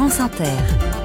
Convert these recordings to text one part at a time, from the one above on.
France Inter.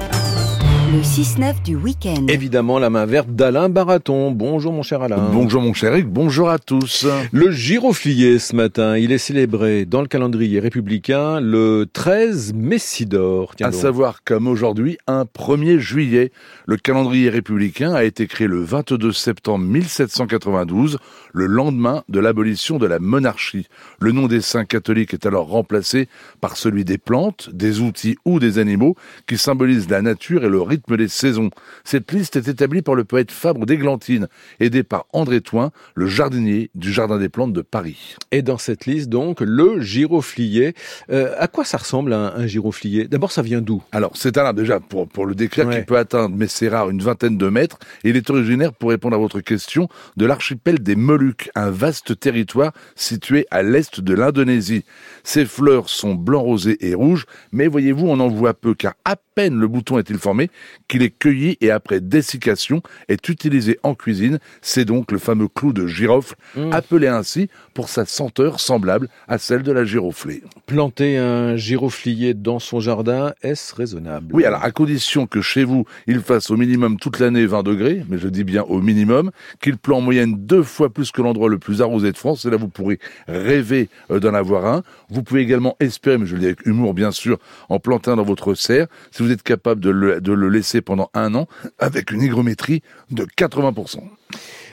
Le 6-9 du week-end. Évidemment, la main verte d'Alain Baraton. Bonjour mon cher Alain. Bonjour mon cher Eric, bonjour à tous. Le giroflier ce matin, il est célébré dans le calendrier républicain le 13 Messidor. à savoir comme aujourd'hui, un 1er juillet, le calendrier républicain a été créé le 22 septembre 1792, le lendemain de l'abolition de la monarchie. Le nom des saints catholiques est alors remplacé par celui des plantes, des outils ou des animaux qui symbolisent la nature et le rythme rythme des saisons. Cette liste est établie par le poète Fabre d'Églantine, aidé par André Toin, le jardinier du Jardin des Plantes de Paris. Et dans cette liste, donc, le giroflier. Euh, à quoi ça ressemble un, un giroflier? D'abord, ça vient d'où? Alors, c'est un arbre, déjà, pour, pour le décrire, qui peut atteindre, mais c'est rare, une vingtaine de mètres. Et il est originaire, pour répondre à votre question, de l'archipel des Moluques, un vaste territoire situé à l'est de l'Indonésie. Ses fleurs sont blanc, rosé et rouge, mais voyez-vous, on en voit peu, car à peine le bouton est-il formé, qu'il est cueilli et après dessiccation est utilisé en cuisine. C'est donc le fameux clou de girofle, mmh. appelé ainsi pour sa senteur semblable à celle de la giroflée. Planter un giroflier dans son jardin, est-ce raisonnable? Oui, alors à condition que chez vous, il fasse au minimum toute l'année 20 degrés, mais je dis bien au minimum, qu'il pleut en moyenne deux fois plus que l'endroit le plus arrosé de France, et là vous pourrez rêver euh, d'en avoir un. Vous pouvez également espérer, mais je le dis avec humour bien sûr, en planter un dans votre serre, si vous êtes capable de le, de le laisser pendant un an avec une hygrométrie de 80%.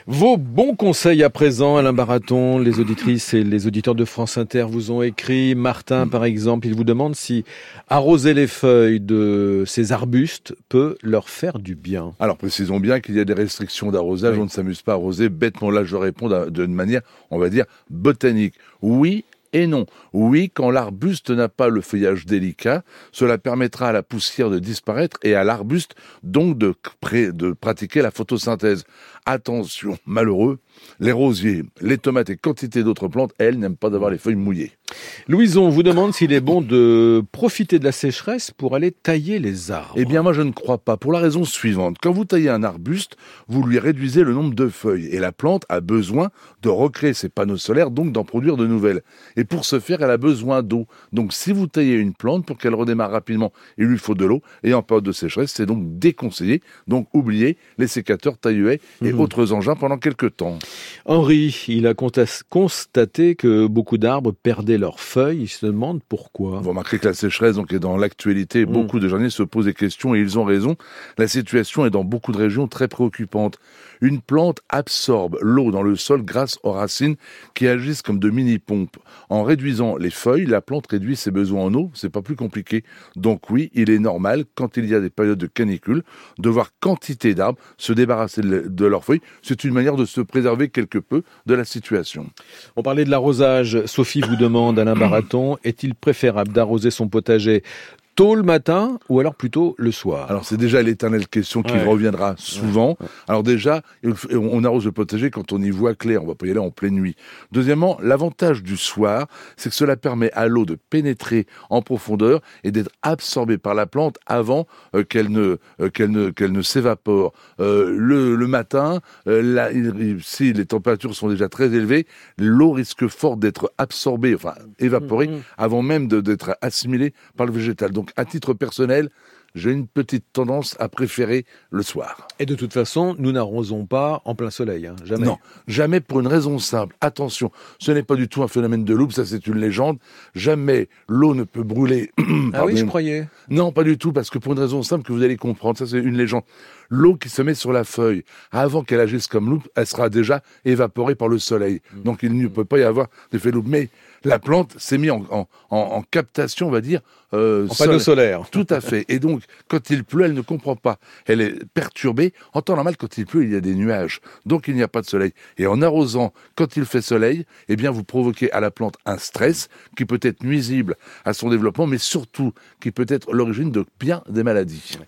Vos bons conseils à présent, Alain Baraton, les auditrices et les auditeurs de France Inter vous ont écrit. Martin, par exemple, il vous demande si arroser les feuilles de ces arbustes peut leur faire du bien. Alors, précisons bien qu'il y a des restrictions d'arrosage. On ne s'amuse pas à arroser bêtement. Là, je réponds d'une manière, on va dire, botanique. Oui, et non. Oui, quand l'arbuste n'a pas le feuillage délicat, cela permettra à la poussière de disparaître et à l'arbuste donc de, pratiquer la photosynthèse. Attention, malheureux, les rosiers, les tomates et quantité d'autres plantes, elles, n'aiment pas d'avoir les feuilles mouillées. Louison vous demande s'il est bon de profiter de la sécheresse pour aller tailler les arbres. Eh bien, moi, je ne crois pas, pour la raison suivante. Quand vous taillez un arbuste, vous lui réduisez le nombre de feuilles, et la plante a besoin de recréer ses panneaux solaires, donc d'en produire de nouvelles. Et pour ce faire, elle a besoin d'eau. Donc, si vous taillez une plante, pour qu'elle redémarre rapidement, il lui faut de l'eau, et en période de sécheresse, c'est donc déconseillé. Donc, oubliez les sécateurs, taille et mmh. autres engins pendant quelques temps. Henri, il a constaté que beaucoup d'arbres perdaient leurs feuilles. Il se demande pourquoi. Vous remarquerez que la sécheresse donc, est dans l'actualité. Mm. Beaucoup de jardiniers se posent des questions et ils ont raison. La situation est dans beaucoup de régions très préoccupante. Une plante absorbe l'eau dans le sol grâce aux racines qui agissent comme de mini-pompes. En réduisant les feuilles, la plante réduit ses besoins en eau. C'est pas plus compliqué. Donc oui, il est normal, quand il y a des périodes de canicule, de voir quantité d'arbres se débarrasser de leurs feuilles. C'est une manière de se préserver quelque peu de la situation. On parlait de l'arrosage. Sophie vous demande, Alain Baraton, est-il préférable d'arroser son potager tôt le matin ou alors plutôt le soir Alors c'est déjà l'éternelle question qui reviendra souvent. Alors déjà, on arrose le potager quand on y voit clair, on va pas y aller en pleine nuit. Deuxièmement, l'avantage du soir, c'est que cela permet à l'eau de pénétrer en profondeur et d'être absorbée par la plante avant euh, qu'elle ne euh, qu'elle ne qu'elle ne s'évapore. Euh, le, le, matin, si les températures sont déjà très élevées, l'eau risque fort d'être absorbée, enfin évaporée, mm, mm. avant même d'être assimilée par le végétal. Donc, à titre personnel, j'ai une petite tendance à préférer le soir. Et de toute façon, nous n'arrosons pas en plein soleil, hein, jamais. Non, jamais pour une raison simple. Attention, ce n'est pas du tout un phénomène de loupe, ça c'est une légende. Jamais l'eau ne peut brûler. ah oui, je croyais. Non, pas du tout, parce que pour une raison simple que vous allez comprendre, ça c'est une légende. L'eau qui se met sur la feuille, avant qu'elle agisse comme loupe, elle sera déjà évaporée par le soleil. Mm. Donc il ne peut pas y avoir d'effet loupe. Mais la plante s'est mise en, en, captation, on va dire. Euh, en panneau solaire. Tout à fait. Et donc, quand il pleut, elle ne comprend pas. Elle est perturbée. En temps normal, quand il pleut, il y a des nuages. Donc, il n'y a pas de soleil. Et en arrosant, quand il fait soleil, eh bien, vous provoquez à la plante un stress qui peut être nuisible à son développement, mais surtout qui peut être l'origine de bien des maladies.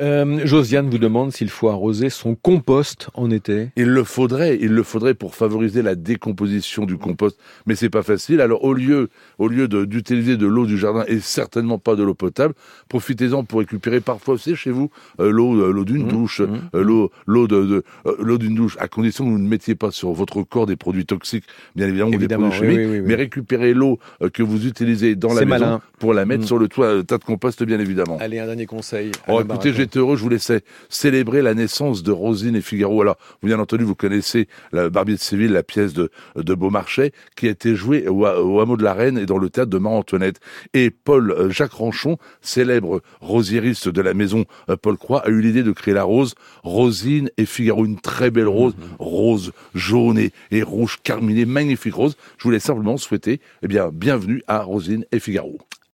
Euh, Josiane vous demande s'il faut arroser son compost en été. Il le faudrait. Il le faudrait pour favoriser la décomposition du compost. Mais c'est pas facile. Alors, au lieu, au lieu d'utiliser de, l'eau du jardin et certainement pas de l'eau potable, profitez-en pour récupérer parfois aussi chez vous euh, l'eau, euh, l'eau d'une mmh, douche, mmh. l'eau, l'eau de, l'eau d'une douche, à condition que vous ne mettiez pas sur votre corps des produits toxiques, bien évidemment, ou des produits chimiques, mais récupérez l'eau que vous utilisez dans la maison pour la mettre mmh. sur le toit, tas de compost, bien évidemment. Allez, un dernier conseil. Oh, écoutez, j'étais heureux, je vous laissais célébrer la naissance de Rosine et Figaro. Alors, bien entendu, vous connaissez la Barbier de Séville, la pièce de, de Beaumarchais, qui a été jouée au, hameau de la Reine et dans le théâtre de Marie-Antoinette. Et Paul euh, Jacques Ranchon, célèbre rosieriste de la maison euh, Paul Croix, a eu l'idée de créer la rose Rosine et Figaro, une très belle rose, mmh. rose jaune et, et rouge carminé, magnifique rose. Je voulais simplement souhaiter, eh bien, bienvenue à Rosine et Figaro.